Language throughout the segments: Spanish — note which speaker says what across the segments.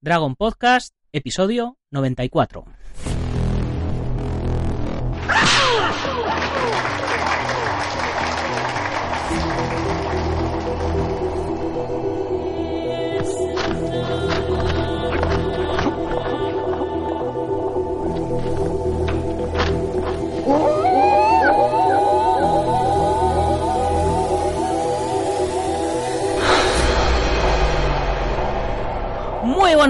Speaker 1: Dragon Podcast, episodio 94.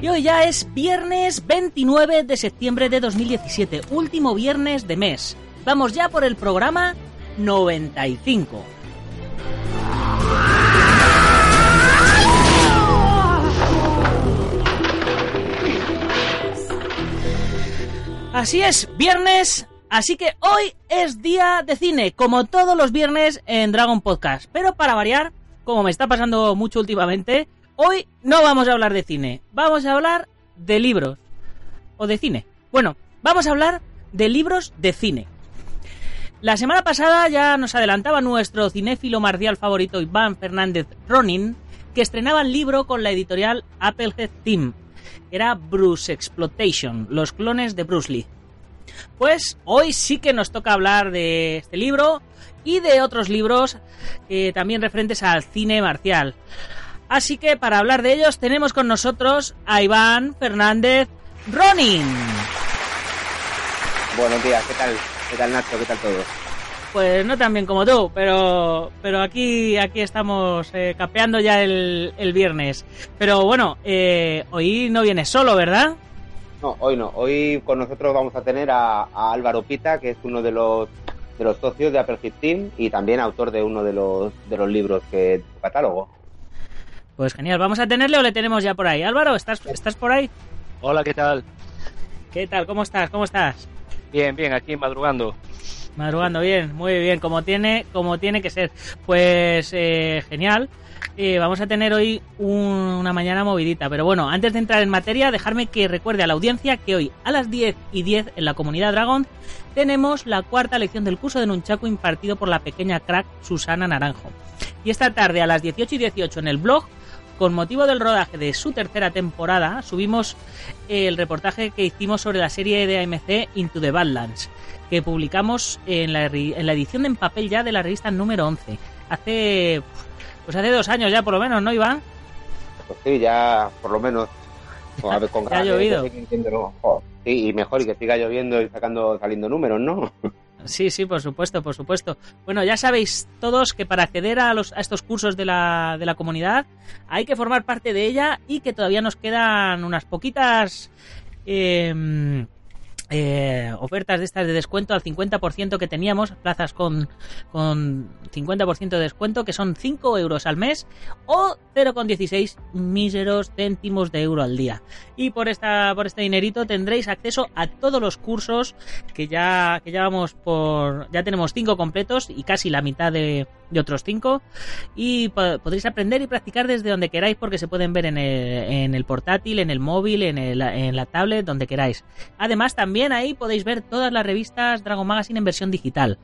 Speaker 1: Y hoy ya es viernes 29 de septiembre de 2017, último viernes de mes. Vamos ya por el programa 95. Así es, viernes, así que hoy es día de cine, como todos los viernes en Dragon Podcast. Pero para variar, como me está pasando mucho últimamente, hoy no vamos a hablar de cine, vamos a hablar de libros. O de cine. Bueno, vamos a hablar de libros de cine. La semana pasada ya nos adelantaba nuestro cinéfilo marcial favorito Iván Fernández Ronin que estrenaba el libro con la editorial Applehead Team. Era Bruce Exploitation, los clones de Bruce Lee. Pues hoy sí que nos toca hablar de este libro y de otros libros eh, también referentes al cine marcial. Así que para hablar de ellos tenemos con nosotros a Iván Fernández Ronin.
Speaker 2: Buenos días, ¿qué tal? ¿Qué tal Nacho? ¿Qué tal todo?
Speaker 1: Pues no tan bien como tú, pero, pero aquí, aquí estamos eh, capeando ya el, el, viernes. Pero bueno, eh, hoy no vienes solo, ¿verdad?
Speaker 2: No, hoy no. Hoy con nosotros vamos a tener a, a Álvaro Pita, que es uno de los de los socios de Apple Hit Team y también autor de uno de los de los libros que tu catálogo.
Speaker 1: Pues genial, ¿vamos a tenerle o le tenemos ya por ahí? Álvaro, ¿estás, ¿estás por ahí?
Speaker 3: Hola, ¿qué tal?
Speaker 1: ¿Qué tal? ¿Cómo estás? ¿Cómo estás?
Speaker 3: Bien, bien, aquí madrugando.
Speaker 1: Madrugando bien, muy bien, como tiene, como tiene que ser. Pues eh, genial. Eh, vamos a tener hoy un, una mañana movidita. Pero bueno, antes de entrar en materia, dejarme que recuerde a la audiencia que hoy a las 10 y 10 en la comunidad Dragon tenemos la cuarta lección del curso de Nunchaku impartido por la pequeña crack Susana Naranjo. Y esta tarde a las 18 y 18 en el blog con motivo del rodaje de su tercera temporada, subimos el reportaje que hicimos sobre la serie de AMC Into the Badlands, que publicamos en la, en la edición en papel ya de la revista número 11. Hace, pues hace dos años ya por lo menos, ¿no, Iván?
Speaker 2: Pues sí, ya por lo menos. A ver, con
Speaker 1: ha llovido.
Speaker 2: Sí, y mejor y que siga lloviendo y sacando, saliendo números, ¿no?
Speaker 1: Sí, sí, por supuesto, por supuesto. Bueno, ya sabéis todos que para acceder a, los, a estos cursos de la, de la comunidad hay que formar parte de ella y que todavía nos quedan unas poquitas eh, eh, ofertas de estas de descuento al 50% que teníamos, plazas con, con 50% de descuento, que son 5 euros al mes o 0,16 míseros céntimos de euro al día. Y por, esta, por este dinerito tendréis acceso a todos los cursos que ya, que ya vamos por. Ya tenemos 5 completos y casi la mitad de, de otros 5. Y podréis aprender y practicar desde donde queráis, porque se pueden ver en el, en el portátil, en el móvil, en, el, en la tablet, donde queráis. Además, también ahí podéis ver todas las revistas Dragon Magazine en versión digital.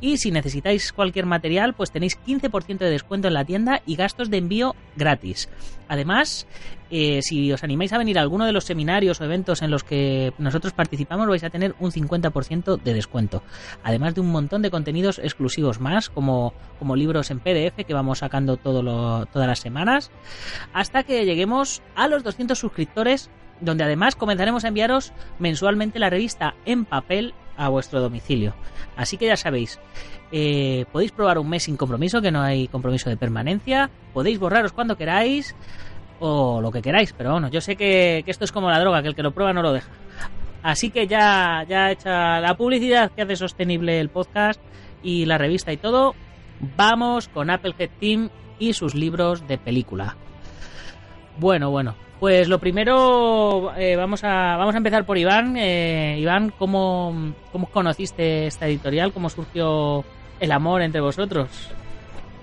Speaker 1: Y si necesitáis cualquier material, pues tenéis 15% de descuento en la tienda y gastos de envío gratis. Además, eh, si os animáis a venir a alguno de los seminarios o eventos en los que nosotros participamos, vais a tener un 50% de descuento. Además de un montón de contenidos exclusivos más, como, como libros en PDF que vamos sacando todas las semanas, hasta que lleguemos a los 200 suscriptores, donde además comenzaremos a enviaros mensualmente la revista en papel a vuestro domicilio. Así que ya sabéis, eh, podéis probar un mes sin compromiso, que no hay compromiso de permanencia, podéis borraros cuando queráis o lo que queráis, pero bueno, yo sé que, esto es como la droga, que el que lo prueba no lo deja. Así que ya, ya hecha la publicidad que hace sostenible el podcast y la revista y todo, vamos con Applehead Team y sus libros de película. Bueno, bueno, pues lo primero eh, vamos a vamos a empezar por Iván. Eh, Iván, ¿cómo, ¿cómo conociste esta editorial? ¿Cómo surgió el amor entre vosotros?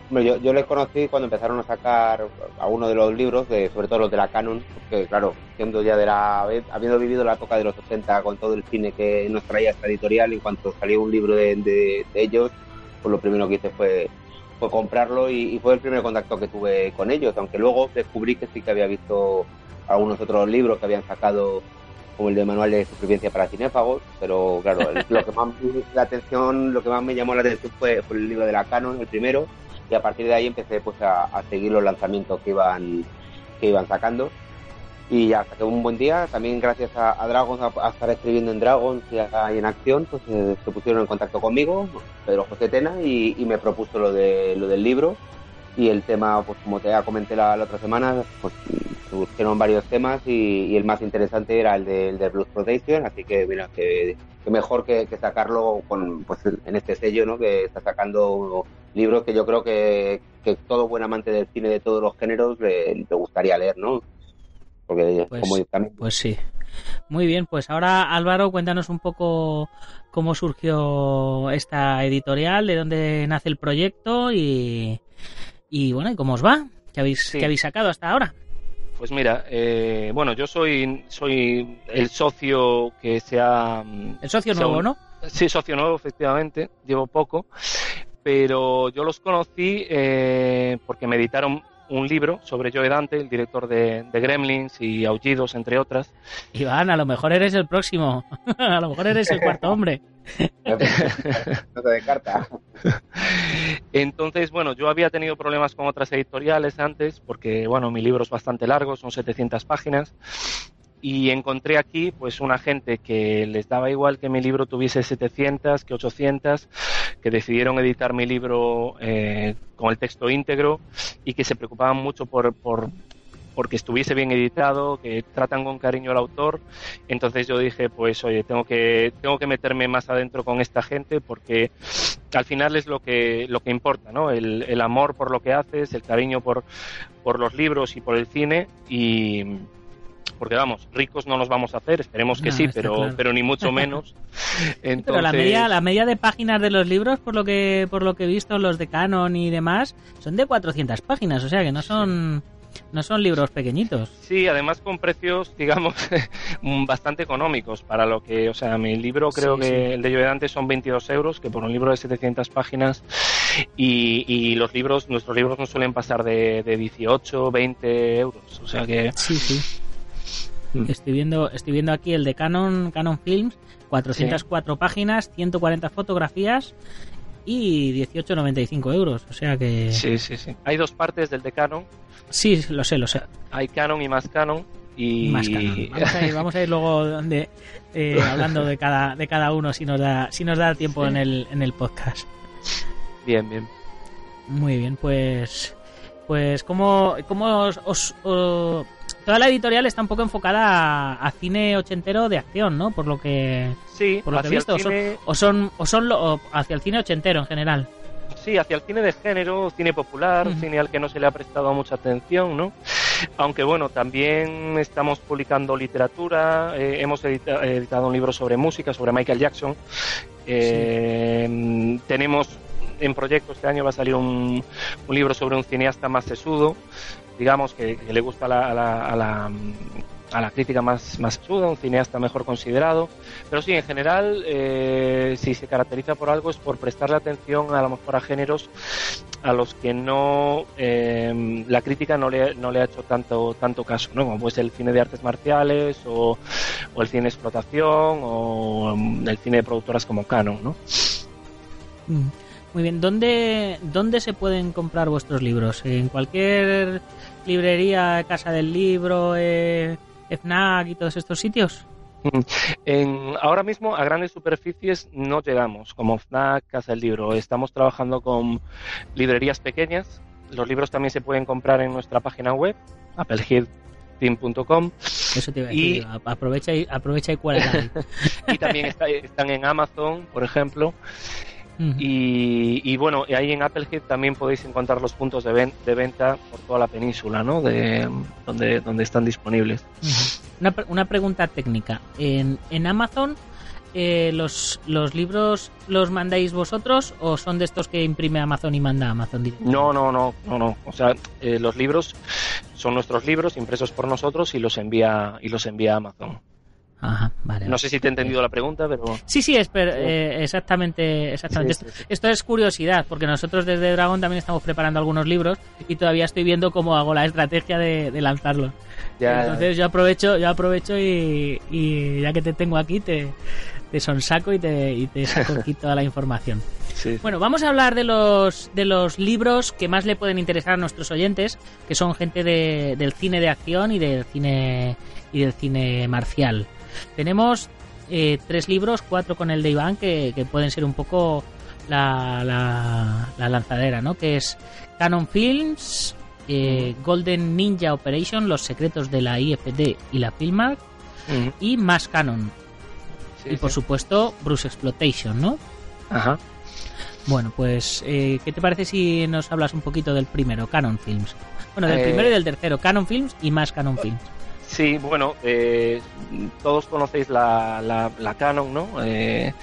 Speaker 2: Yo, yo les conocí cuando empezaron a sacar algunos de los libros, de, sobre todo los de la Canon, porque claro, siendo ya de la, habiendo vivido la época de los 80 con todo el cine que nos traía esta editorial, en cuanto salió un libro de, de, ellos, pues lo primero que hice fue, fue comprarlo y, fue el primer contacto que tuve con ellos, aunque luego descubrí que sí que había visto algunos otros libros que habían sacado como el de manual de supervivencia para cinéfagos, pero claro, lo que más la atención, lo que más me llamó la atención fue, fue el libro de la Canon, el primero, y a partir de ahí empecé pues a, seguir los lanzamientos que iban que iban sacando. Y hasta que un buen día también gracias a, a Dragons a, estar escribiendo en Dragons y, a, en acción pues eh, se pusieron en contacto conmigo Pedro José Tena y, me propuso lo de lo del libro. Y el tema pues como te comenté la, la otra semana pues surgieron varios temas y, y, el más interesante era el de, el de Blues Protection así que mira que, que mejor que, que, sacarlo con pues en este sello no que está sacando libros que yo creo que, que todo buen amante del cine de todos los géneros le, le gustaría leer no porque
Speaker 1: pues,
Speaker 2: como también...
Speaker 1: pues sí. Muy bien pues ahora Álvaro cuéntanos un poco cómo surgió esta editorial de dónde nace el proyecto y y bueno y cómo os va qué habéis sí. qué habéis sacado hasta ahora
Speaker 3: pues mira, eh, bueno, yo soy soy el socio que se ha...
Speaker 1: El socio nuevo, ¿no?
Speaker 3: Sí, socio nuevo, efectivamente. Llevo poco. Pero yo los conocí eh, porque me editaron un libro sobre Joe Dante, el director de, de, Gremlins y Aullidos, entre otras.
Speaker 1: Iván, a lo mejor eres el próximo. a lo mejor eres el cuarto hombre.
Speaker 2: no te descarta.
Speaker 3: Entonces, bueno, yo había tenido problemas con otras editoriales antes, porque, bueno, mi libro es bastante largo, son 700 páginas, y encontré aquí pues una gente que les daba igual que mi libro tuviese 700 que 800 que decidieron editar mi libro eh, con el texto íntegro y que se preocupaban mucho por, por porque estuviese bien editado, que tratan con cariño al autor. Entonces yo dije, pues oye, tengo que, tengo que meterme más adentro con esta gente porque al final es lo que, lo que importa, ¿no? El, el amor por lo que haces, el cariño por, por los libros y por el cine y, porque vamos, ricos no nos vamos a hacer, esperemos que no, sí, pero, claro. pero ni mucho menos.
Speaker 1: Entonces... Pero la media, la media de páginas de los libros, por lo que por lo que he visto, los de Canon y demás, son de 400 páginas, o sea que no son... Sí. No son libros pequeñitos.
Speaker 3: Sí, además con precios, digamos, bastante económicos para lo que, o sea, mi libro creo sí, que sí. el de Llovedante son 22 euros, que por un libro de 700 páginas, y, y, los libros, nuestros libros no suelen pasar de, de 18, 20 euros, o sea que...
Speaker 1: Sí, sí. Estoy viendo, estoy viendo aquí el de Canon, Canon Films, 404 sí. páginas, 140 fotografías y 18,95 euros. O sea que.
Speaker 3: Sí, sí, sí. Hay dos partes del de Canon.
Speaker 1: Sí, lo sé, lo sé.
Speaker 3: Hay Canon y más Canon. Y...
Speaker 1: Más Canon. Vamos a ir, vamos a ir luego donde, eh, hablando de cada, de cada uno si nos da, si nos da tiempo sí. en, el, en el podcast.
Speaker 3: Bien, bien.
Speaker 1: Muy bien, pues. Pues, ¿cómo, cómo os, os, os toda la editorial está un poco enfocada a, a, cine ochentero de acción, ¿no? Por lo que
Speaker 3: sí,
Speaker 1: por lo que he visto, cine... o son o son, lo, o hacia el cine ochentero en general.
Speaker 3: Sí, hacia el cine de género, cine popular, uh -huh. cine al que no se le ha prestado mucha atención, ¿no? Aunque bueno, también estamos publicando literatura, eh, hemos edita editado un libro sobre música, sobre Michael Jackson. Eh, sí. Tenemos en proyecto este año va a salir un, un libro sobre un cineasta más sesudo, digamos, que, que le gusta a la, a la, a la, a la crítica más, más sesuda, un cineasta mejor considerado. Pero sí, en general, eh, si se caracteriza por algo es por prestarle atención a lo mejor a géneros a los que no eh, la crítica no le, no le ha hecho tanto tanto caso, ¿no? Como pues el cine de artes marciales o, o el cine de explotación o mm, el cine de productoras como Canon, ¿no?
Speaker 1: Mm. Muy bien, ¿dónde, ¿dónde se pueden comprar vuestros libros? ¿En cualquier librería, Casa del Libro, eh, FNAC y todos estos sitios?
Speaker 3: Mm. En, ahora mismo a grandes superficies no llegamos, como FNAC, Casa del Libro. Estamos trabajando con librerías pequeñas. Los libros también se pueden comprar en nuestra página web, appleheadteam.com.
Speaker 1: Eso te iba a
Speaker 3: Y-
Speaker 1: decir, a- aprovecha y, aprovecha y cuál
Speaker 3: y también está- están en Amazon, por ejemplo.
Speaker 1: Ujú.
Speaker 3: Y, y bueno, y ahí en Applehead también podéis encontrar los puntos de, ven- de venta por toda la península, ¿no? De, donde, donde están disponibles.
Speaker 1: Una, pre- una pregunta técnica. En, en Amazon, eh, los, ¿los libros los mandáis vosotros o son de estos que imprime Amazon y manda Amazon directamente?
Speaker 3: No, no, no, no, no. O sea, eh, los libros son nuestros libros impresos por nosotros y los envía y los envía Amazon.
Speaker 1: Ajá, vale.
Speaker 3: No sé si te he entendido la pregunta, pero
Speaker 1: Sí, sí, es per- eh, exactamente, exactamente.
Speaker 3: Sí, sí, sí.
Speaker 1: Esto es curiosidad, porque nosotros desde Dragon también estamos preparando algunos libros y todavía estoy viendo cómo hago la estrategia de, de lanzarlos.
Speaker 3: ya
Speaker 1: Entonces yo aprovecho, yo aprovecho y, y ya que te tengo aquí te, te sonsaco y te, y te saco aquí toda la información. Bueno, vamos a hablar de los, de los libros que más le pueden interesar a nuestros oyentes, que son gente de- del cine de acción y del cine y del cine marcial. Tenemos eh, tres libros, cuatro con el de Iván, que, que pueden ser un poco la, la, la lanzadera, ¿no? Que es Canon Films, eh, Golden Ninja Operation, Los secretos de la IFD y la Filmark,
Speaker 3: Ujú.
Speaker 1: y más Canon.
Speaker 3: Sí,
Speaker 1: y por
Speaker 3: sí.
Speaker 1: supuesto, Bruce Exploitation, ¿no?
Speaker 3: Ajá.
Speaker 1: Bueno, pues, eh, ¿qué te parece si nos hablas un poquito del primero, Canon Films? Bueno, del
Speaker 3: Eh,
Speaker 1: primero y del tercero, Canon Films y más Canon Films.
Speaker 3: Sí, bueno, eh, todos conocéis la, la, la Canon, ¿no? Eh,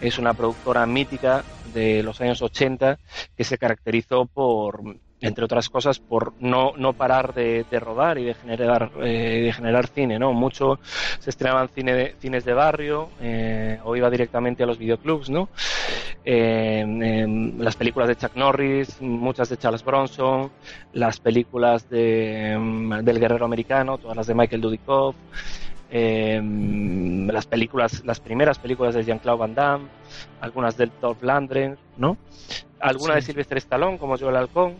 Speaker 3: es una productora mítica de los años 80 que se caracterizó por, entre otras cosas, por no, no parar de, de rodar y de generar, eh, de generar cine, ¿no? Mucho se estrenaban cine de- cines de barrio eh, o iba directamente a los videoclubs, ¿no? Eh, las películas de Chuck Norris, muchas de Charles Bronson, las películas de, em, del guerrero americano, todas las de Michael Dudikoff, em, las películas, las primeras películas de Jean-Claude Van Damme, algunas del Dolph Lundgren, ¿no? Alguna de. Sylvester Stallone, como Joel Halcón,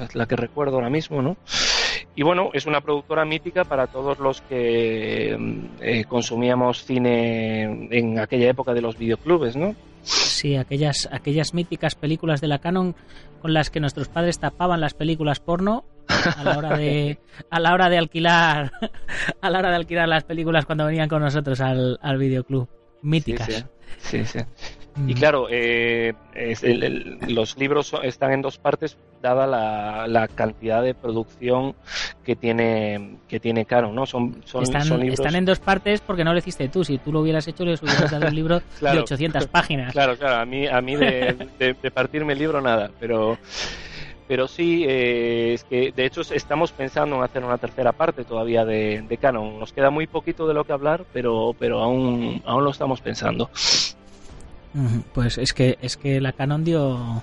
Speaker 3: es la que recuerdo ahora mismo, ¿no? Y bueno, es una productora mítica para todos los que em, eh, consumíamos cine en aquella época de los videoclubes, ¿no?
Speaker 1: Sí, aquellas, aquellas míticas películas de la Canon con las que nuestros padres tapaban las películas porno a la hora de, a la hora de alquilar, a la hora de alquilar las películas cuando venían con nosotros al, al videoclub. Míticas.
Speaker 3: Sí, sí. sí, sí.
Speaker 1: Mm.
Speaker 3: Y claro, eh, es el- el- los libros están en dos partes, dada la, la cantidad de producción que tiene que tiene Canon, ¿no? Son, son,
Speaker 1: están,
Speaker 3: son libros.
Speaker 1: están en dos partes porque no lo hiciste tú. Si tú lo hubieras hecho, les hubieras dado un libro de
Speaker 3: Claro.
Speaker 1: 800 páginas.
Speaker 3: Claro, claro, a mí, a mí de, de- de partirme el libro nada, pero, pero sí, eh, es que de hecho estamos pensando en hacer una tercera parte todavía de, de Canon. Nos queda muy poquito de lo que hablar, pero, pero aún, aún lo estamos pensando.
Speaker 1: Pues es que es que la Canon dio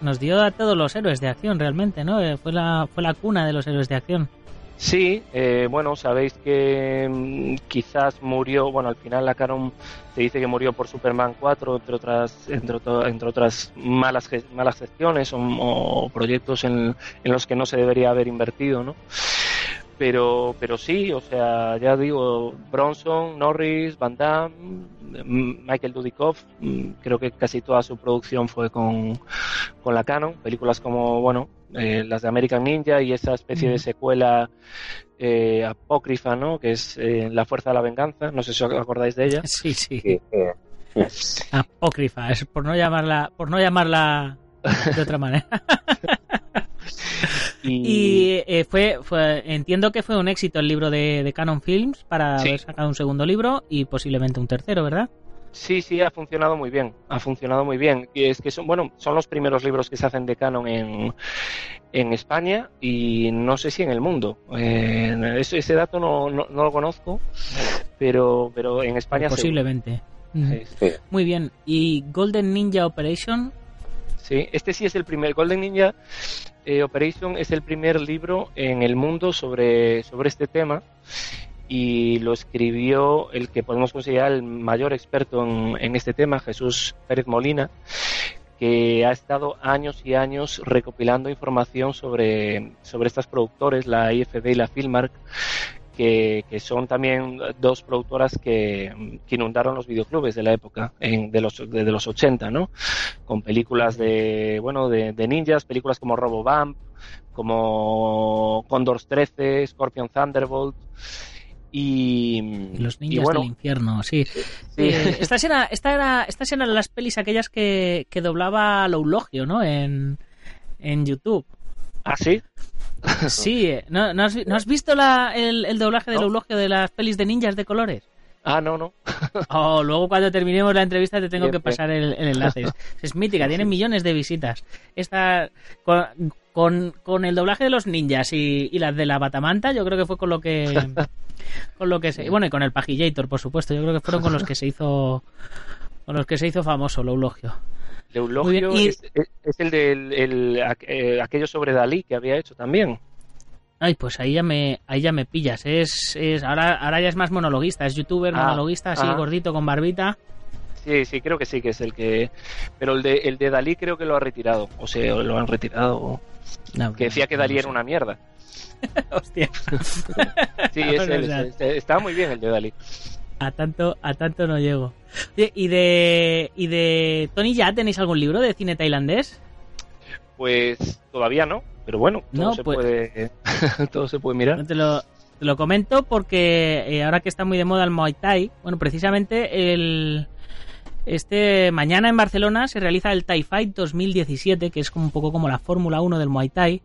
Speaker 1: nos dio a todos los héroes de acción realmente, ¿no? Eh, Fue la fue la cuna de los héroes de acción.
Speaker 3: Sí, eh, bueno, sabéis que mm, quizás murió, bueno, al final la Canon se dice que murió por Superman 4, entre otras, entre, otro- entre otras malas, malas gestiones o, o proyectos en, en los que no se debería haber invertido, ¿no? Pero, pero sí, o sea, ya digo, Bronson, Norris, Van Damme, mm, Michael Dudikoff, mm, creo que casi toda su producción fue con, con la Canon, películas como, bueno, eh, las de American Ninja y esa especie de secuela eh, apócrifa, ¿no? Que es eh, La Fuerza de la Venganza, no sé si os acordáis de ella.
Speaker 1: Sí, sí.
Speaker 2: Sí, sí.
Speaker 1: Apócrifa, es por no llamarla por no llamarla de otra manera. Y eh, fue, fue entiendo que fue un éxito el libro de, de Canon Films para
Speaker 3: Sí.
Speaker 1: haber sacado un segundo libro y posiblemente un tercero, ¿verdad?
Speaker 3: Sí, sí, ha funcionado muy bien, ha funcionado muy bien. Y es que son, bueno, son los primeros libros que se hacen de canon en, en España y no sé si en el mundo. Eh, ese, ese dato no, no, no lo conozco, pero, pero en España
Speaker 1: posiblemente.
Speaker 3: Sí.
Speaker 1: Muy bien. ¿Y Golden Ninja Operation?
Speaker 3: Sí, este sí es el primer Golden Ninja eh, Operation es el primer libro en el mundo sobre, sobre este tema y lo escribió el que podemos considerar el mayor experto en, en este tema, Jesús Pérez Molina, que ha estado años y años recopilando información sobre, sobre estas productores, la IFB y la Filmark, que, que, son también dos productoras que, que, inundaron los videoclubes de la época, en, de, los, de, de, los 80, ¿no? Con películas de, bueno, de, de ninjas, películas como Robobump, como Condors 13, Scorpion Thunderbolt. Y,
Speaker 1: los niños
Speaker 3: y bueno,
Speaker 1: del infierno, sí. sí. Eh, estas, era, esta era, estas eran las pelis aquellas que, que doblaba Loulogio, ¿no? En, en YouTube.
Speaker 3: ¿Ah, sí?
Speaker 1: Sí, ¿no, no, has, ¿no has, visto la, el, el, doblaje de no. Loulogio de las pelis de ninjas de colores?
Speaker 3: Ah, no, no.
Speaker 1: oh, luego cuando terminemos la entrevista te tengo que pasar el, el enlace. Es, mítica, tiene millones de visitas. Esta, con, con, con, el doblaje de los ninjas y, y las de la batamanta, yo creo que fue con lo que con lo que se bueno y con el pajillator por supuesto yo creo que fueron con los que se hizo con los que se hizo famoso Loulogio
Speaker 3: Leulogio y... es, es, el de el, el, eh, aquello sobre Dalí que había hecho también
Speaker 1: Ay, pues ahí ya me, ahí ya me pillas. Es, es, ahora, ahora ya es más monologuista, es youtuber, ah, monologuista, así ah. gordito con barbita.
Speaker 3: Sí, sí, creo que sí que es el que. Pero el de, el de Dalí creo que lo ha retirado. O sea, lo han retirado. No, que decía que Dalí no era una mierda.
Speaker 1: Hostia.
Speaker 3: sí, es él, es, es, estaba muy bien el de Dalí.
Speaker 1: A tanto, a tanto no llego. Oye, ¿y de, ¿y de Tony ya tenéis algún libro de cine tailandés?
Speaker 3: Pues todavía no, pero bueno, todo, no, se, pues, puede, todo se puede mirar.
Speaker 1: No te, lo, te lo comento porque eh, ahora que está muy de moda el Muay Thai, bueno, precisamente el, este mañana en Barcelona se realiza el Thai Fight 2017, que es como un poco como la Fórmula 1 del Muay Thai.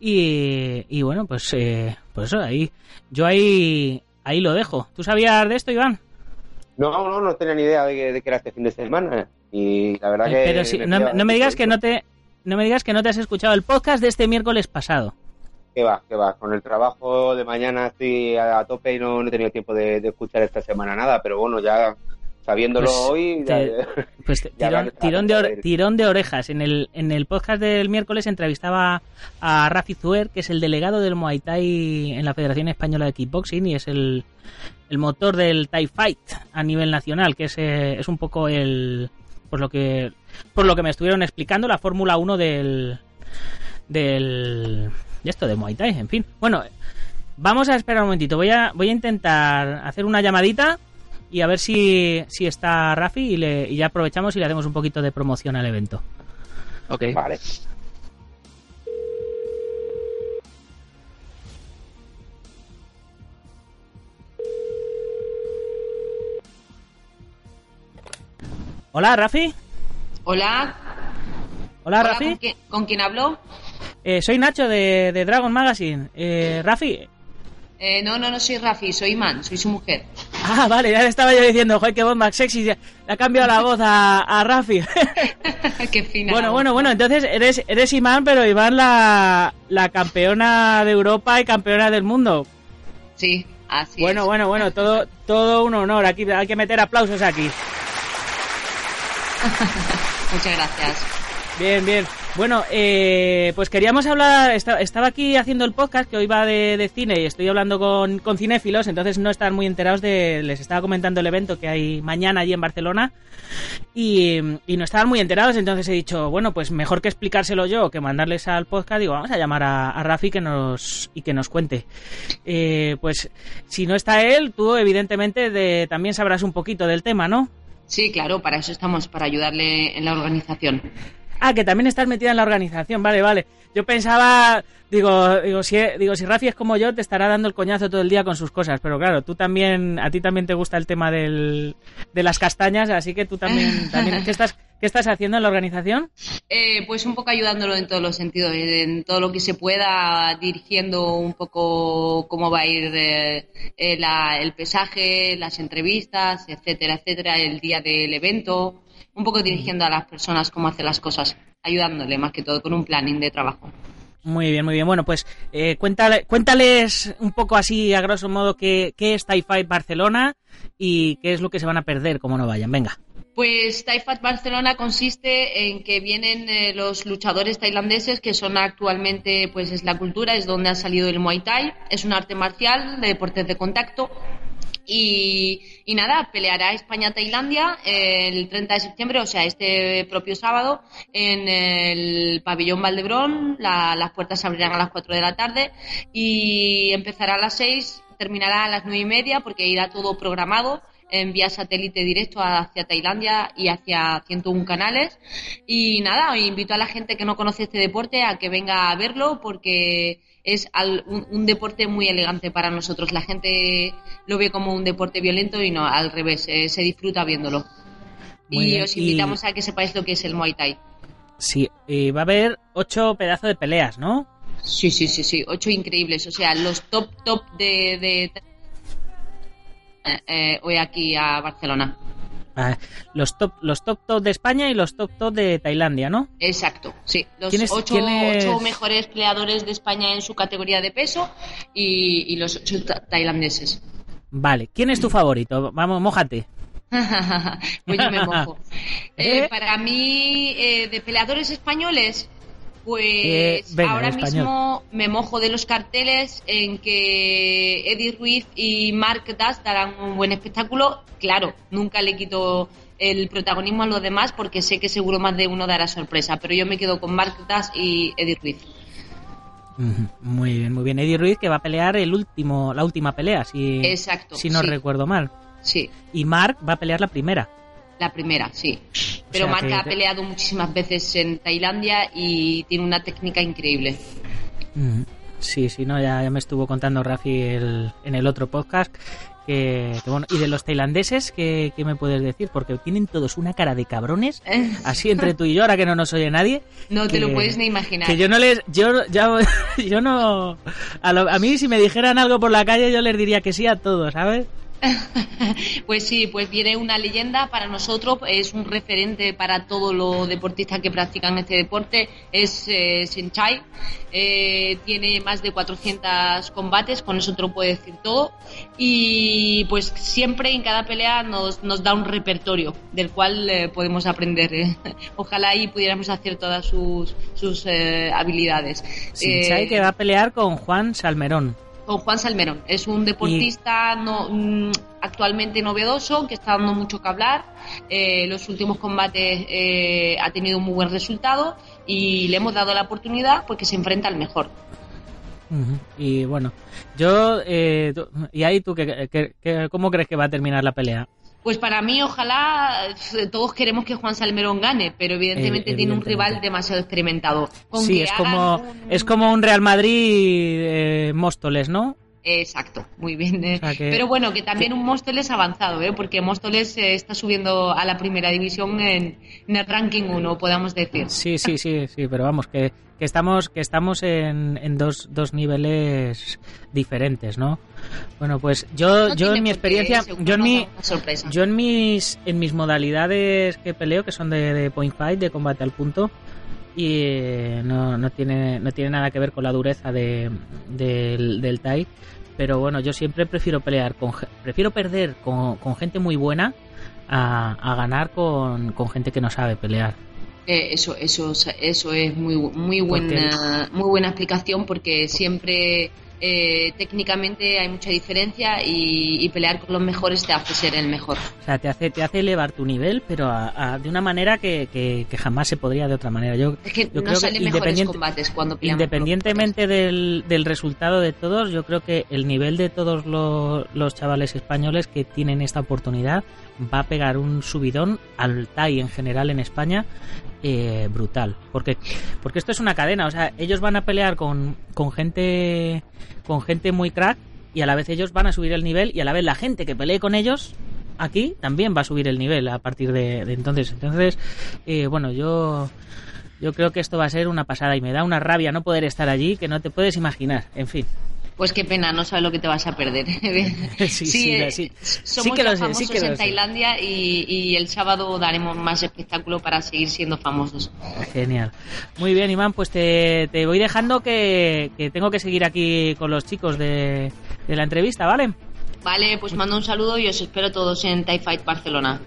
Speaker 1: Y, y bueno, pues, eh, pues eso, ahí, yo ahí, ahí lo dejo. ¿Tú sabías de esto, Iván?
Speaker 2: No, no, no tenía ni idea de que, de que era este fin de semana. Y la verdad que.
Speaker 1: Pero si, me no, no, me digas que no te. No me digas que no te has escuchado el podcast de este miércoles pasado.
Speaker 2: Que va, que va. Con el trabajo de mañana estoy a, a tope y no, no, he tenido tiempo de, de, escuchar esta semana nada, pero bueno, ya sabiéndolo
Speaker 1: pues
Speaker 2: hoy.
Speaker 1: Te, ya, pues ya tirón, tirón, de tirón, de orejas. En el, en el podcast del miércoles entrevistaba a Rafi Zuer, que es el delegado del Muay Thai en la Federación Española de Kickboxing y es el, el motor del Thai Fight a nivel nacional, que es, eh, es un poco el. Pues lo que por lo que me estuvieron explicando la Fórmula 1 del del de esto de Muay Thai, en fin. Bueno, vamos a esperar un momentito. Voy a voy a intentar hacer una llamadita y a ver si, si está Rafi y, le, y ya aprovechamos y le hacemos un poquito de promoción al evento.
Speaker 3: Ok.
Speaker 2: Vale.
Speaker 1: Hola, Rafi.
Speaker 4: Hola.
Speaker 1: Hola, Rafi.
Speaker 4: ¿con, quién, ¿Con quién hablo?
Speaker 1: Eh, soy Nacho de, de Dragon Magazine. Eh, Rafi.
Speaker 4: Eh, no, no, no soy Rafi, soy Iman, soy su mujer.
Speaker 1: Ah, vale, ya le estaba yo diciendo, joder, qué bomba sexy, le ha cambiado la voz a, a Rafi.
Speaker 4: qué fina.
Speaker 1: Bueno, bueno, bueno, entonces eres, eres Iman, pero Iván la, la campeona de Europa y campeona del mundo.
Speaker 4: Sí, así
Speaker 1: Bueno,
Speaker 4: es.
Speaker 1: bueno, bueno, todo, todo un honor. Aquí hay que meter aplausos aquí.
Speaker 4: Muchas gracias.
Speaker 1: Bien, bien. Bueno, eh, pues queríamos hablar, estaba aquí haciendo el podcast que hoy va de, cine y estoy hablando con, con, cinéfilos, entonces no están muy enterados de, les estaba comentando el evento que hay mañana allí en Barcelona y, y no estaban muy enterados, entonces he dicho, bueno, pues mejor que explicárselo yo que mandarles al podcast, digo, vamos a llamar a, a Rafi que nos, y que nos cuente. Eh, pues si no está él, tú evidentemente de, también sabrás un poquito del tema, ¿no?
Speaker 4: Sí, claro, para eso estamos, para ayudarle en la organización.
Speaker 1: Ah, que también estás metida en la organización, vale, vale. Yo pensaba, digo, digo, si, digo, si Rafi es como yo, te estará dando el coñazo todo el día con sus cosas, pero claro, tú también, a ti también te gusta el tema del, de las castañas, así que tú también, también ¿qué estás, qué estás haciendo en la organización?
Speaker 4: Eh, pues un poco ayudándolo en todos los sentidos, en todo lo que se pueda, dirigiendo un poco cómo va a ir eh, la, el pesaje, las entrevistas, etcétera, etcétera, el día del evento un poco dirigiendo a las personas cómo hacer las cosas, ayudándole más que todo con un planning de trabajo.
Speaker 1: Muy bien, muy bien. Bueno, pues eh, cuéntale, cuéntales un poco así, a grosso modo, qué, qué es TIE Fight Barcelona y qué es lo que se van a perder como no vayan. Venga.
Speaker 4: Pues Fight Barcelona consiste en que vienen eh, los luchadores tailandeses que son actualmente, pues es la cultura, es donde ha salido el Muay Thai, es un arte marcial de deportes de contacto. Y, nada, peleará España-Tailandia el 30 de septiembre, o sea, este propio sábado, en el pabellón Valdebrón. La- las puertas se abrirán a las 4 de la tarde y empezará a las 6, terminará a las 9 y media porque irá todo programado en vía satélite directo hacia Tailandia y hacia 101 canales. Y nada, invito a la gente que no conoce este deporte a que venga a verlo porque es al- un, un deporte muy elegante para nosotros. La gente lo ve como un deporte violento y no, al revés, eh, se disfruta viéndolo.
Speaker 1: Muy
Speaker 4: y
Speaker 1: bien,
Speaker 4: os
Speaker 1: y-
Speaker 4: invitamos a que sepáis lo que es el Muay Thai.
Speaker 1: Sí, y va a haber ocho pedazos de peleas, ¿no?
Speaker 4: Sí, sí, sí, sí, ocho increíbles. O sea, los top, top de, de eh, eh, hoy aquí a Barcelona.
Speaker 1: Ah, los top, los top top de España y los top top de Tailandia, ¿no?
Speaker 4: Exacto, sí. Los
Speaker 1: ¿Quién es-
Speaker 4: ocho,
Speaker 1: quién es?
Speaker 4: ocho mejores peleadores de España en su categoría de peso y, y los ocho ta- tailandeses.
Speaker 1: Vale, ¿quién es tu favorito? Vamos, mójate.
Speaker 4: pues yo me mojo. Eh,
Speaker 1: ¿Eh?
Speaker 4: para mí, eh, de peleadores españoles, pues
Speaker 1: Eh, venga,
Speaker 4: ahora mismo me mojo de los carteles en que Eddie Ruiz y Mark Das darán un buen espectáculo. Claro, nunca le quito el protagonismo a los demás porque sé que seguro más de uno dará sorpresa, pero yo me quedo con Mark Das y Eddie Ruiz.
Speaker 1: Muy bien, muy bien. Eddie Ruiz que va a pelear el último, la última pelea, si,
Speaker 4: Exacto,
Speaker 1: si no
Speaker 4: sí.
Speaker 1: recuerdo mal.
Speaker 4: Sí,
Speaker 1: Y Mark va a pelear la primera.
Speaker 4: La primera, sí. Pero
Speaker 1: sea que-
Speaker 4: ha peleado muchísimas veces en Tailandia y tiene una técnica increíble.
Speaker 1: Ujú. Sí, sí, no, ya, ya me estuvo contando Rafi el- en el otro podcast. Que, que bueno, y de los tailandeses, ¿qué, qué me puedes decir? Porque tienen todos una cara de cabrones, así entre tú y yo, ahora que no nos oye nadie.
Speaker 4: No te lo puedes ni imaginar.
Speaker 1: Que yo no les. Yo, ya, yo no. A, lo- a mí, si me dijeran algo por la calle, yo les diría que sí a todos, ¿sabes?
Speaker 4: Pues sí, pues viene una leyenda para nosotros, es un referente para todos los deportistas que practican este deporte, es eh, Senchai, eh, tiene más de 400 combates, con eso te lo puedo decir todo, y pues siempre en cada pelea nos, nos da un repertorio del cual eh, podemos aprender. Ojalá ahí pudiéramos hacer todas sus, sus eh, habilidades.
Speaker 1: Sinchai
Speaker 4: Eh,
Speaker 1: que va a pelear con Juan Salmerón.
Speaker 4: Con Juan Salmerón. Es un deportista no, mm, actualmente novedoso que está dando mucho que hablar. Eh, los últimos combates eh, ha tenido un muy buen resultado y le hemos dado la oportunidad porque se enfrenta al mejor.
Speaker 1: Y bueno, yo. eh, tú- ¿Y ahí tú qué- qué- cómo crees que va a terminar la pelea?
Speaker 4: Pues para mí, ojalá, eh, todos queremos que Juan Salmerón gane, pero evidentemente
Speaker 1: Eh,
Speaker 4: tiene un rival demasiado experimentado. Con
Speaker 1: sí, es como,
Speaker 4: un-
Speaker 1: es como un Real Madrid eh, Móstoles, ¿no?
Speaker 4: Exacto, muy bien.
Speaker 1: O sea que-
Speaker 4: Pero bueno, que también un Móstoles avanzado, ¿eh? porque Móstoles eh, está subiendo a la primera división en, en el ranking 1, podamos decir.
Speaker 1: Sí, sí, sí, sí, pero vamos, que, que estamos, que estamos en, en dos, dos niveles diferentes, ¿no? Bueno, pues yo,
Speaker 4: No
Speaker 1: yo en mi experiencia, yo en mi, yo en mis, en mis modalidades que peleo, que son de, de point fight, de combate al punto, y eh, no, no tiene, no tiene nada que ver con la dureza de, del, del Thai, pero bueno, yo siempre prefiero pelear con, prefiero perder con, con gente muy buena a, a ganar con, con gente que no sabe pelear.
Speaker 4: Eh, eso, eso, eso es muy, muy buena, muy buena explicación porque siempre eh, técnicamente hay mucha diferencia y, y pelear con los mejores te hace ser el mejor.
Speaker 1: O sea, te hace, te hace elevar tu nivel, pero a- a- de una manera que, que- que jamás se podría de otra manera. Yo,
Speaker 4: Es que
Speaker 1: yo
Speaker 4: no
Speaker 1: creo que
Speaker 4: combates cuando
Speaker 1: independientemente del, del resultado de todos, yo creo que el nivel de todos los, los chavales españoles que tienen esta oportunidad va a pegar un subidón al TAI en general en España eh, brutal. Porque, porque esto es una cadena, o sea, ellos van a pelear con, con gente con gente muy crack y a la vez ellos van a subir el nivel y a la vez la gente que pelee con ellos aquí también va a subir el nivel a partir de, de entonces. Entonces, eh, bueno, yo yo creo que esto va a ser una pasada y me da una rabia no poder estar allí que no te puedes imaginar. En fin.
Speaker 4: Pues qué pena, no sabes lo que te vas a perder.
Speaker 1: Sí, sí,
Speaker 4: eh,
Speaker 1: sí.
Speaker 4: Somos
Speaker 1: Sí que lo
Speaker 4: ya
Speaker 1: sé, sí
Speaker 4: famosos
Speaker 1: que lo
Speaker 4: en. Tailandia y, y el sábado daremos más espectáculo para seguir siendo famosos.
Speaker 1: Genial. Muy bien, Iván, pues te, te voy dejando que, que tengo que seguir aquí con los chicos de, de la entrevista, ¿vale?
Speaker 4: Vale, pues mando un saludo y os espero todos en Thai Fight Barcelona.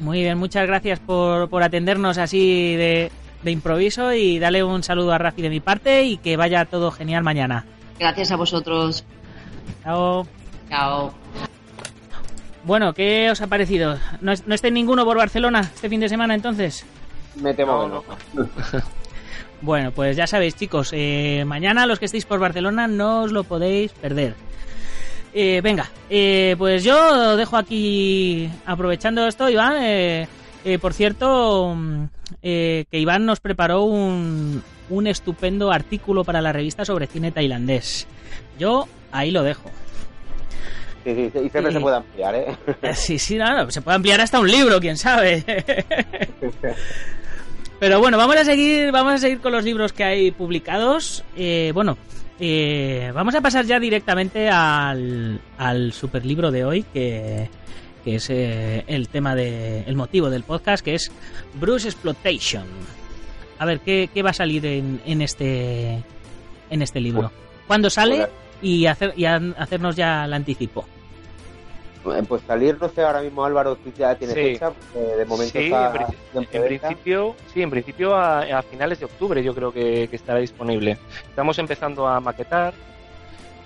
Speaker 1: Muy bien, muchas gracias por, por atendernos así de, de improviso y dale un saludo a Rafi de mi parte y que vaya todo genial mañana.
Speaker 4: Gracias a vosotros.
Speaker 1: Chao.
Speaker 4: Chao.
Speaker 1: Bueno, ¿qué os ha parecido? ¿No, es- no estáis ninguno por Barcelona este fin de semana entonces?
Speaker 2: Me temo que no.
Speaker 1: Bueno, pues ya sabéis, chicos, eh, mañana los que estéis por Barcelona no os lo podéis perder. Eh, venga, eh, pues yo dejo aquí, aprovechando esto, Iván, eh, eh, por cierto, mm, eh, que Iván nos preparó un, un estupendo artículo para la revista sobre cine tailandés. Yo ahí lo dejo.
Speaker 2: Sí, sí, y siempre
Speaker 1: Sí.
Speaker 2: se puede ampliar, ¿eh?
Speaker 1: Eh, Sí, sí, no, se puede ampliar hasta un libro, quién sabe. Pero bueno, vamos a seguir, vamos a seguir con los libros que hay publicados. Eh, bueno, eh, vamos a pasar ya directamente al, al superlibro de hoy, que, que es eh, el tema de, el motivo del podcast, que es Bruce Exploitation. A ver, ¿qué, qué va a salir en, en este en este libro? ¿Cuándo sale?
Speaker 2: Hola.
Speaker 1: Y, hacer, y a- hacernos ya el anticipo.
Speaker 2: Eh, Pues salir, no sé, ahora mismo Álvaro si ya tiene
Speaker 3: Sí.
Speaker 2: fecha, porque de momento
Speaker 3: Sí,
Speaker 2: está
Speaker 3: en, principio, sí, en principio a, a finales de octubre yo creo que, que estará disponible. Estamos empezando a maquetar.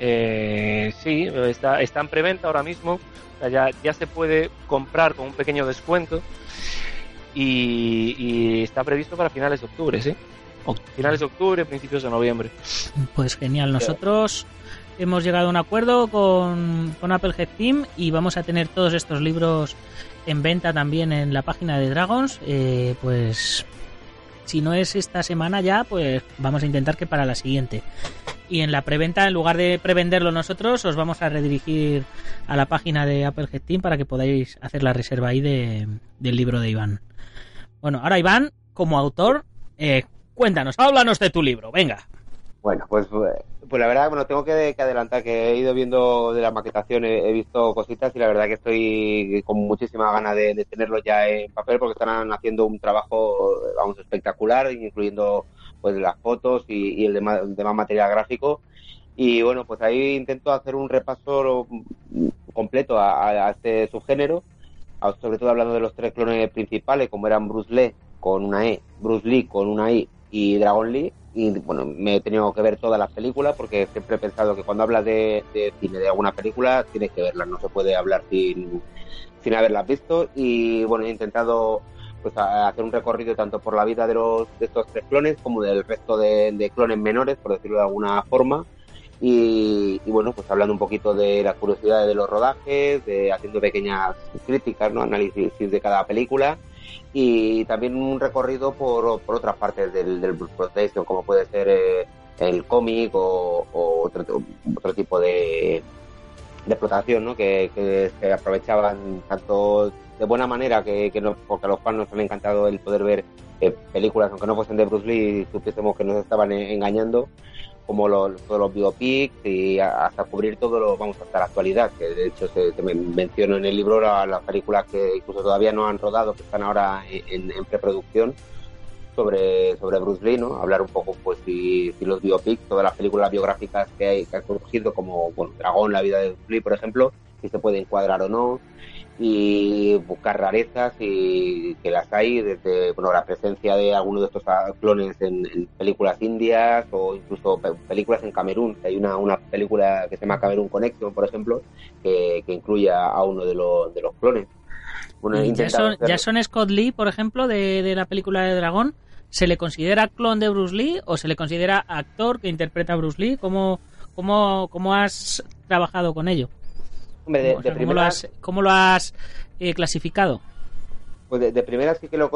Speaker 3: Eh, sí, está, está en preventa ahora mismo. O sea, ya, ya se puede comprar con un pequeño descuento. Y, y está previsto para finales de octubre, sí. Finales de octubre, principios de noviembre.
Speaker 1: Pues genial, nosotros hemos llegado a un acuerdo con, con Applehead Team y vamos a tener todos estos libros en venta también en la página de Dragons. Eh, pues si no es esta semana ya, pues vamos a intentar que para la siguiente. Y en la preventa, en lugar de prevenderlo nosotros, os vamos a redirigir a la página de Applehead Team para que podáis hacer la reserva ahí de, del libro de Iván. Bueno, ahora Iván, como autor, eh, cuéntanos, háblanos de tu libro, venga.
Speaker 2: Bueno, pues, eh, pues la verdad, bueno, tengo que, que adelantar que he ido viendo de la maquetación, he, he visto cositas y la verdad que estoy con muchísima ganas de, de tenerlo ya en papel porque están haciendo un trabajo, vamos, espectacular, incluyendo pues las fotos y, el demás, material gráfico. Y bueno, pues ahí intento hacer un repaso mm, completo a, a este subgénero, sobre todo hablando de los tres clones principales, como eran Bruce Lee con una E, Bruce Lee con una I y Dragon Lee. Y bueno, me he tenido que ver todas las películas porque siempre he pensado que cuando hablas de, cine, de alguna película, tienes que verlas, no se puede hablar sin, sin haberlas visto. Y bueno, he intentado pues hacer un recorrido tanto por la vida de los de estos tres clones como del resto de, de clones menores, por decirlo de alguna forma. Y, bueno, pues hablando un poquito de las curiosidades de los rodajes, de haciendo pequeñas críticas, ¿no? análisis de cada película y también un recorrido por, por otras partes del, del Protection, como puede ser eh, el cómic o, otro, tipo de, de explotación, ¿no? Que, que se aprovechaban tanto de buena manera, que, que no, porque a los fans nos han encantado el poder ver eh, películas, aunque no fuesen de Bruce Lee, supiésemos que nos estaban eh, engañando, como los, todos los biopics y hasta cubrir todo lo, vamos, hasta la actualidad, que de hecho se, se men- menciono en el libro la- las películas que incluso todavía no han rodado, que están ahora en, preproducción sobre, sobre Bruce Lee, ¿no? Hablar un poco, pues, si, si los biopics, todas las películas biográficas que, hay, que han surgido, como, bueno, Dragón, la vida de Bruce Lee, por ejemplo, si se puede encuadrar o no, y buscar rarezas y que las hay desde bueno la presencia de algunos de estos clones en, en películas indias o incluso pe- películas en Camerún hay una, una película que se llama Camerún Connection por ejemplo que, que incluye a, uno de los de los clones bueno,
Speaker 1: Jason, Jason Scott Lee, por ejemplo, de, de la película de Dragón, ¿se le considera clon de Bruce Lee o se le considera actor que interpreta a Bruce Lee? ¿Cómo, cómo, cómo has trabajado con ello?
Speaker 2: Hombre, de,
Speaker 1: O
Speaker 2: de
Speaker 1: sea, ¿Cómo lo has, cómo lo has eh, clasificado?
Speaker 2: Pues de, de primera sí que lo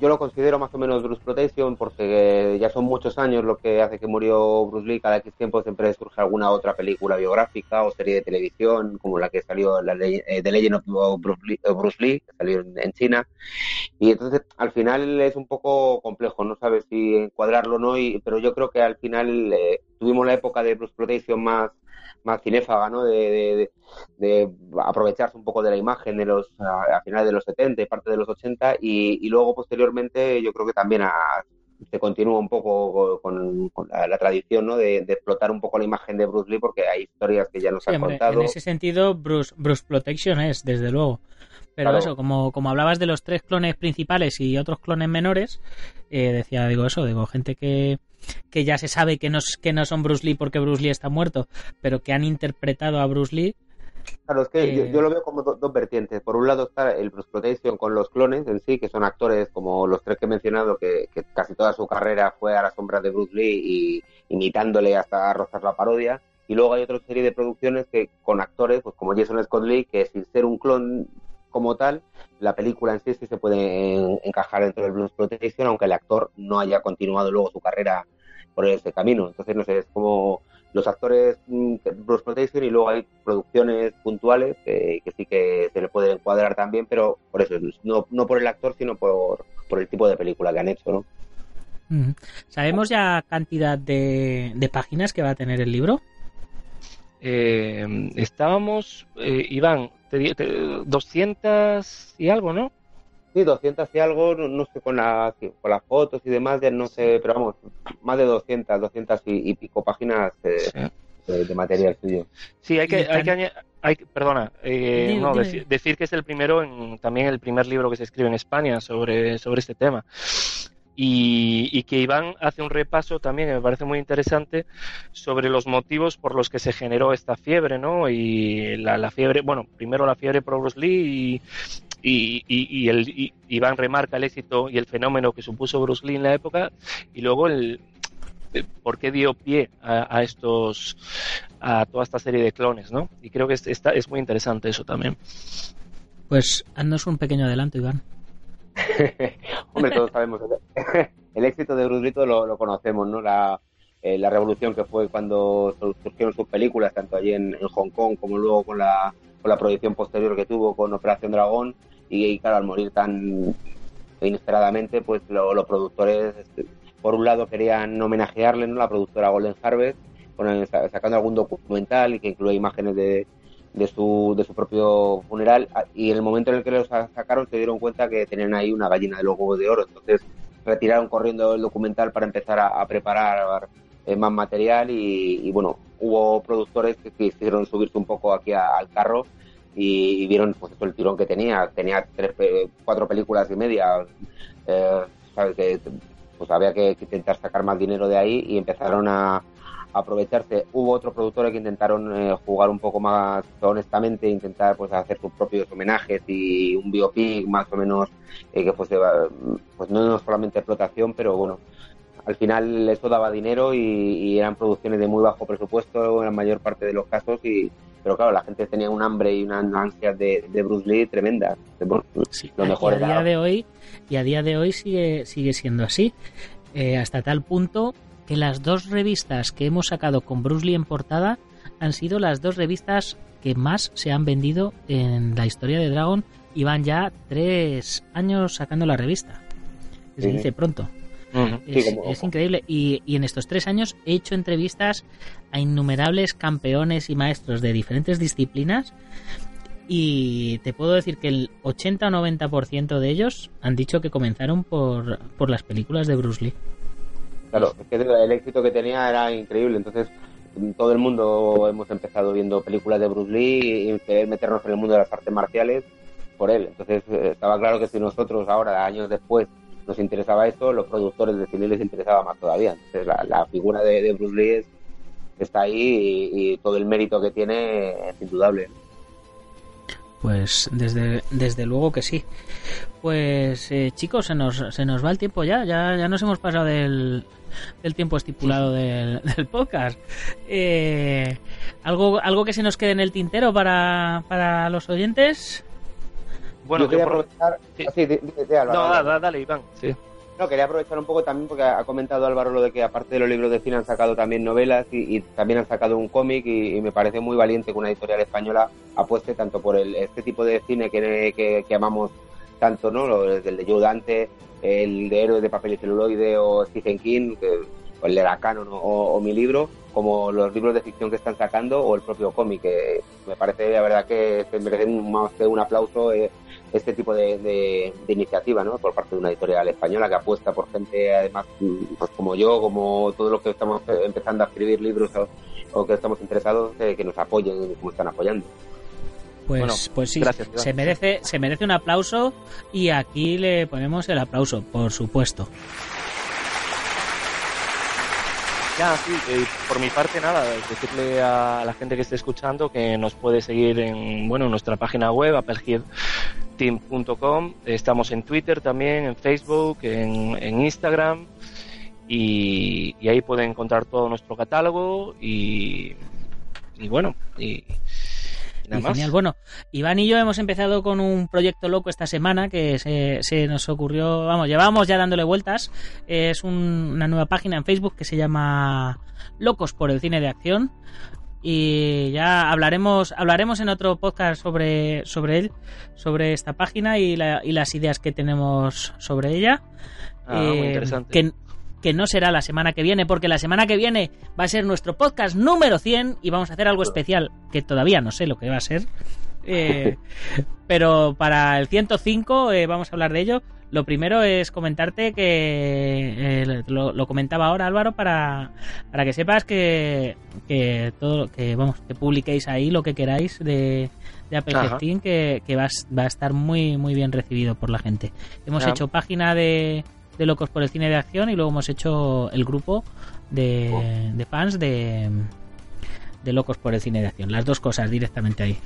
Speaker 2: yo lo considero más o menos Bruce Protection porque ya son muchos años lo que hace que murió Bruce Lee. Cada X tiempo siempre surge alguna otra película biográfica o serie de televisión como la que salió la de eh, The Legend of Bruce Lee, of Bruce Lee, que salió en, en China. Y entonces al final es un poco complejo, no sabes si encuadrarlo o no, y, pero yo creo que al final eh, tuvimos la época de Bruce Protection más más cinéfaga, ¿no? De, de, de- aprovecharse un poco de la imagen de los a, a finales de los 70 y parte de los 80 y, y luego posteriormente yo creo que también a- se continúa un poco con, con la, la tradición, ¿no? De, de explotar un poco la imagen de Bruce Lee porque hay historias que ya nos
Speaker 1: Sí,
Speaker 2: han
Speaker 1: hombre,
Speaker 2: contado.
Speaker 1: en ese sentido, Bruce, Bruce Protection es, desde luego. Pero
Speaker 2: Claro.
Speaker 1: eso, como, como hablabas de los tres clones principales y otros clones menores, eh, decía, digo eso, digo, gente que, que ya se sabe que no, que no son Bruce Lee porque Bruce Lee está muerto, pero que han interpretado a Bruce Lee.
Speaker 2: Claro, es que yo,
Speaker 1: Eh,
Speaker 2: yo lo veo como do- dos vertientes. Por un lado está el Bruce con los clones en sí, que son actores como los tres que he mencionado, que, que casi toda su carrera fue a la sombra de Bruce Lee y imitándole hasta rozar la parodia. Y luego hay otra serie de producciones que con actores, pues como Jason Scott Lee, que sin ser un clon como tal, la película en sí sí se puede en- encajar dentro del Blues Protection, aunque el actor no haya continuado luego su carrera por ese camino. Entonces, no sé, es como los actores mm, Bruce Protection y luego hay producciones puntuales que, que sí que se le puede encuadrar también, pero por eso, no, no por el actor, sino por, por el tipo de película que han hecho, ¿no?
Speaker 1: ¿Sabemos ya cantidad de páginas que va a tener el libro?
Speaker 3: Eh, estábamos, eh, Iván, te di- te- 200 y algo, ¿no?
Speaker 2: Sí, 200 y algo, no, no sé, con, la, con las fotos y demás, ya no sé, pero vamos, más de 200, 200 y, y pico páginas de,
Speaker 3: Sí.
Speaker 2: de- de material suyo.
Speaker 3: Sí, hay que, hay que añe- hay que- perdona, eh,
Speaker 1: Dime,
Speaker 3: no,
Speaker 1: dime.
Speaker 3: deci- decir que es el primero, en, también el primer libro que se escribe en España sobre, sobre este tema. Y, y que Iván hace un repaso también, que me parece muy interesante, sobre los motivos por los que se generó esta fiebre, ¿no? Y la, la fiebre, bueno, primero la fiebre por Bruce Lee y, y, y- Iván remarca el éxito y el fenómeno que supuso Bruce Lee en la época y luego el eh, por qué dio pie a, a estos a toda esta serie de clones, ¿no? Y creo que es, es muy interesante eso también.
Speaker 1: Pues haznos un pequeño adelanto, Iván.
Speaker 2: Hombre, todos sabemos el, éxito de todos lo, lo conocemos, ¿no? La, eh, la revolución que fue cuando sur- surgieron sus películas, tanto allí en, Hong Kong como luego con la, con la proyección posterior que tuvo con Operación Dragón. Y, claro, al morir tan inesperadamente, pues lo- los productores, este, por un lado, querían homenajearle, ¿no? La productora Golden Harvest, con el- sa- sacando algún documental y que incluye imágenes de, de su, de su propio funeral y en el momento en el que lo sa- sacaron se dieron cuenta que tenían ahí una gallina de los huevos de oro. Entonces retiraron corriendo el documental para empezar a, preparar eh, más material y, y, bueno hubo productores que quisieron subirse un poco aquí al carro y, y vieron pues eso, el tirón que tenía. Tenía tres cuatro películas y media eh, sabes que pues había que intentar sacar más dinero de ahí y empezaron a aprovecharse. Hubo otros productores que intentaron eh, jugar un poco más honestamente, intentar pues hacer sus propios homenajes y un biopic más o menos eh, que fuese pues no solamente explotación, pero bueno, al final eso daba dinero y, y eran producciones de muy bajo presupuesto en la mayor parte de los casos y pero claro, la gente tenía un hambre y una ansia de, de Bruce Lee tremenda.
Speaker 1: Sí,
Speaker 2: Lo mejor
Speaker 1: y a
Speaker 2: era-
Speaker 1: día de hoy y a día de hoy sigue sigue siendo así Eh, hasta tal punto que las dos revistas que hemos sacado con Bruce Lee en portada han sido las dos revistas que más se han vendido en la historia de Dragon y van ya tres años sacando la revista se
Speaker 2: Sí.
Speaker 1: dice pronto
Speaker 3: Ujú.
Speaker 1: es,
Speaker 2: Sí, como-
Speaker 1: es increíble. Y, y en estos tres años he hecho entrevistas a innumerables campeones y maestros de diferentes disciplinas. Y te puedo decir que el 80 o 90% de ellos han dicho que comenzaron por, por las películas de Bruce Lee.
Speaker 2: Claro, es que el éxito que tenía era increíble. Entonces, todo el mundo hemos empezado viendo películas de Bruce Lee y querer meternos en el mundo de las artes marciales por él. Entonces, eh, estaba claro que si nosotros ahora, años después, nos interesaba esto, los productores de cine les interesaba más todavía. Entonces, la, figura de, Bruce Lee es- está ahí y, y todo el mérito que tiene es indudable.
Speaker 1: Pues desde, desde luego que sí. Pues eh, chicos, se nos, se nos va el tiempo ya, ya, ya nos hemos pasado del, del tiempo estipulado del, del podcast. Eh, ¿algo, ¿Algo que se nos quede en el tintero para, para los oyentes?
Speaker 3: Bueno,
Speaker 2: Yo quería
Speaker 3: por-
Speaker 2: aprovechar...
Speaker 3: Sí.
Speaker 2: Ah, sí, Álvaro,
Speaker 3: No, dale, dale, Iván. Sí.
Speaker 2: No, quería aprovechar un poco también porque ha comentado Álvaro lo de que aparte de los libros de cine han sacado también novelas y, y también han sacado un cómic y, y me parece muy valiente que una editorial española apueste tanto por el, este tipo de cine que, que, que amamos tanto, ¿no? Lo, el de Joe Dante, el de Héroes de Papel y Celuloide o Stephen King, o el de la Canon o, mi libro, como los libros de ficción que están sacando o el propio cómic, que me parece la verdad que se merecen más que un aplauso. eh, este tipo de, iniciativa ¿no? por parte de una editorial española que apuesta por gente además mm, pues como yo como todos los que estamos eh, empezando a escribir libros o, o que estamos interesados eh, que nos apoyen como están apoyando
Speaker 1: Pues,
Speaker 3: Bueno,
Speaker 1: pues sí,
Speaker 3: gracias,
Speaker 1: se merece, se merece un aplauso y aquí le ponemos el aplauso, por supuesto.
Speaker 3: Ya, sí, eh, por mi parte nada, decirle a la gente que esté escuchando que nos puede seguir en bueno en nuestra página web, appleheadteam.com. Estamos en Twitter también, en Facebook, en, en Instagram y, y ahí pueden encontrar todo nuestro catálogo y, y bueno, y nada
Speaker 1: Y
Speaker 3: más.
Speaker 1: genial. Bueno, Iván y yo hemos empezado con un proyecto loco esta semana que se, se nos ocurrió, vamos, llevábamos ya dándole vueltas. Es un- una nueva página en Facebook que se llama Locos por el Cine de Acción. Y ya hablaremos, hablaremos en otro podcast sobre, sobre él, sobre esta página y, la- y las ideas que tenemos sobre ella.
Speaker 3: Ah, muy
Speaker 1: Eh,
Speaker 3: interesante.
Speaker 1: Que, que no será la semana que viene, porque la semana que viene va a ser nuestro podcast número 100 y vamos a hacer algo especial que todavía no sé lo que va a ser. Eh, pero para el 105 eh, vamos a hablar de ello. Lo primero es comentarte que eh, lo, lo comentaba ahora Álvaro para, para que sepas que, que todo que vamos que publiquéis ahí lo que queráis de, de Apple. 15 que, que va, va a estar muy muy bien recibido por la gente. Hemos hecho página de, de Locos por el Cine de Acción y luego hemos hecho el grupo de, de fans de, de Locos por el Cine de Acción. Las dos cosas directamente ahí.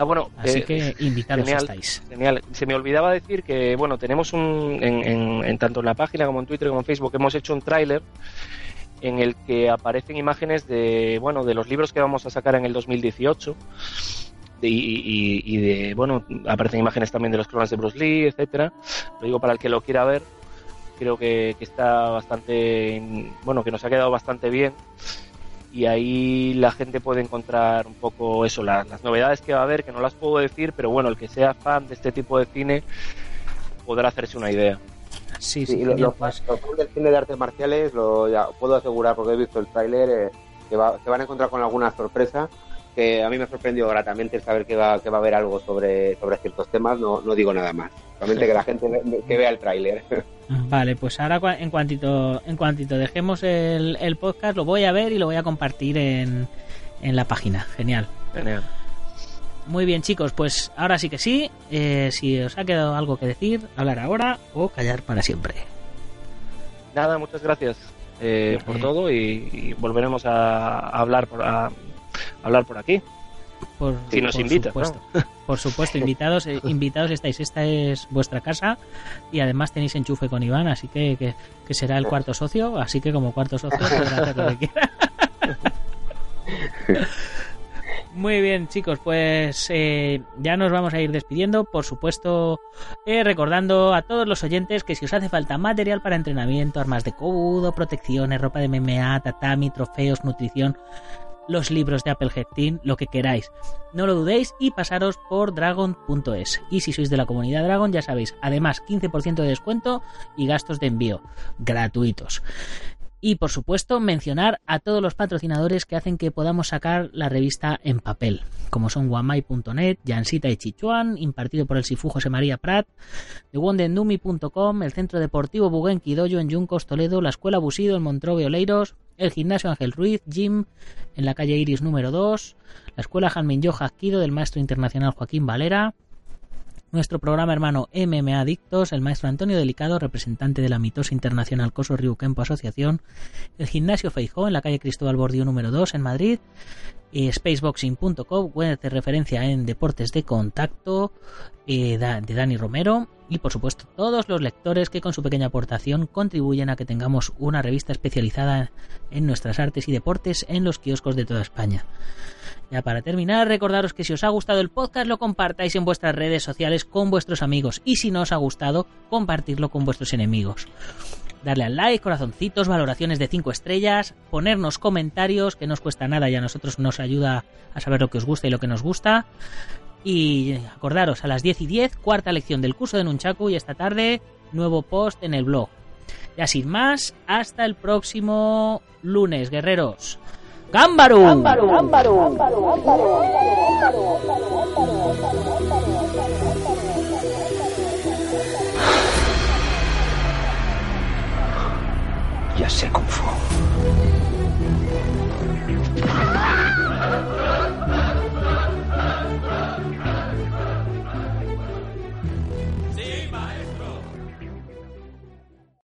Speaker 3: Ah, bueno,
Speaker 1: Así
Speaker 3: eh,
Speaker 1: que invitados
Speaker 3: genial.
Speaker 1: estáis.
Speaker 3: Genial. Se me olvidaba decir que, bueno, tenemos un, en, en- en tanto en la página como en Twitter como en Facebook, hemos hecho un tráiler en el que aparecen imágenes de, bueno, de los libros que vamos a sacar en el 2018. De- y, y- y de, bueno, aparecen imágenes también de los clones de Bruce Lee, etcétera. Lo digo para el que lo quiera ver. Creo que, que está bastante, bueno, que nos ha quedado bastante bien y ahí la gente puede encontrar un poco eso, la- las novedades que va a haber, que no las puedo decir, pero bueno, el que sea fan de este tipo de cine podrá hacerse una idea.
Speaker 1: Sí,
Speaker 2: Sí,
Speaker 1: sí,
Speaker 2: y lo- los
Speaker 1: pues.
Speaker 2: los fans del cine de artes marciales, lo ya puedo asegurar porque he visto el tráiler, eh, que va- se van a encontrar con alguna sorpresa que a mí me ha sorprendido gratamente el saber que va, que va a haber algo sobre, sobre ciertos temas, no, no digo nada más. Solamente que la gente ve- que vea el tráiler.
Speaker 1: Vale, pues ahora en cuantito, en cuantito dejemos el, el podcast, lo voy a ver y lo voy a compartir en, en la página. Genial.
Speaker 3: Genial.
Speaker 1: Muy bien, chicos, pues ahora sí que sí. Eh, si os ha quedado algo que decir, hablar ahora o callar para siempre.
Speaker 3: Nada, muchas gracias eh, por
Speaker 1: Eh.
Speaker 3: todo y, y volveremos a, hablar por, a hablar por aquí.
Speaker 1: Por,
Speaker 3: Si nos
Speaker 1: por supuesto. Por supuesto, invitados, eh, invitados estáis. Esta es vuestra casa y además tenéis enchufe con Iván, así que, que, que será el cuarto socio. Así que como cuarto socio podrá hacer lo que quiera. Muy bien, chicos, pues eh, ya nos vamos a ir despidiendo. Por supuesto, eh, recordando a todos los oyentes que si os hace falta material para entrenamiento, armas de cobudo, protecciones, ropa de MMA, tatami, trofeos, nutrición, los libros de Apple Head Team, lo que queráis. No lo dudéis y pasaros por dragon.es. Y si sois de la comunidad Dragon, ya sabéis, además 15% de descuento y gastos de envío gratuitos. Y por supuesto, mencionar a todos los patrocinadores que hacen que podamos sacar la revista en papel, como son guamai.net, Jansita y Chichuan, impartido por el Sifu José María Prat, TheWondendumi.com, el Centro Deportivo Buguenqui Doyo en Yuncos, Toledo, la Escuela Busido en Montrove Oleiros, el Gimnasio Ángel Ruiz, Gym en la calle Iris número 2, la Escuela Janmin Jazquido del Maestro Internacional Joaquín Valera, nuestro programa hermano MMA Adictos, el maestro Antonio Delicado, representante de la mitosa internacional Coso Río Kempo Asociación, el gimnasio Feijó en la calle Cristóbal Bordiú número 2 en Madrid, y spaceboxing.com, web de referencia en deportes de contacto eh, de Dani Romero, y por supuesto todos los lectores que con su pequeña aportación contribuyen a que tengamos una revista especializada en nuestras artes y deportes en los kioscos de toda España. Ya para terminar, recordaros que si os ha gustado el podcast lo compartáis en vuestras redes sociales con vuestros amigos y si no os ha gustado, compartirlo con vuestros enemigos. Darle al like, corazoncitos, valoraciones de 5 estrellas, ponernos comentarios, que no os cuesta nada y a nosotros nos ayuda a saber lo que os gusta y lo que nos gusta. Y acordaros, a las 10 y 10, cuarta lección del curso de Nunchaku y esta tarde, nuevo post en el blog. Ya sin más, hasta el próximo lunes, guerreros. ¡Gámbaru!
Speaker 5: Ya sé Kung Fu.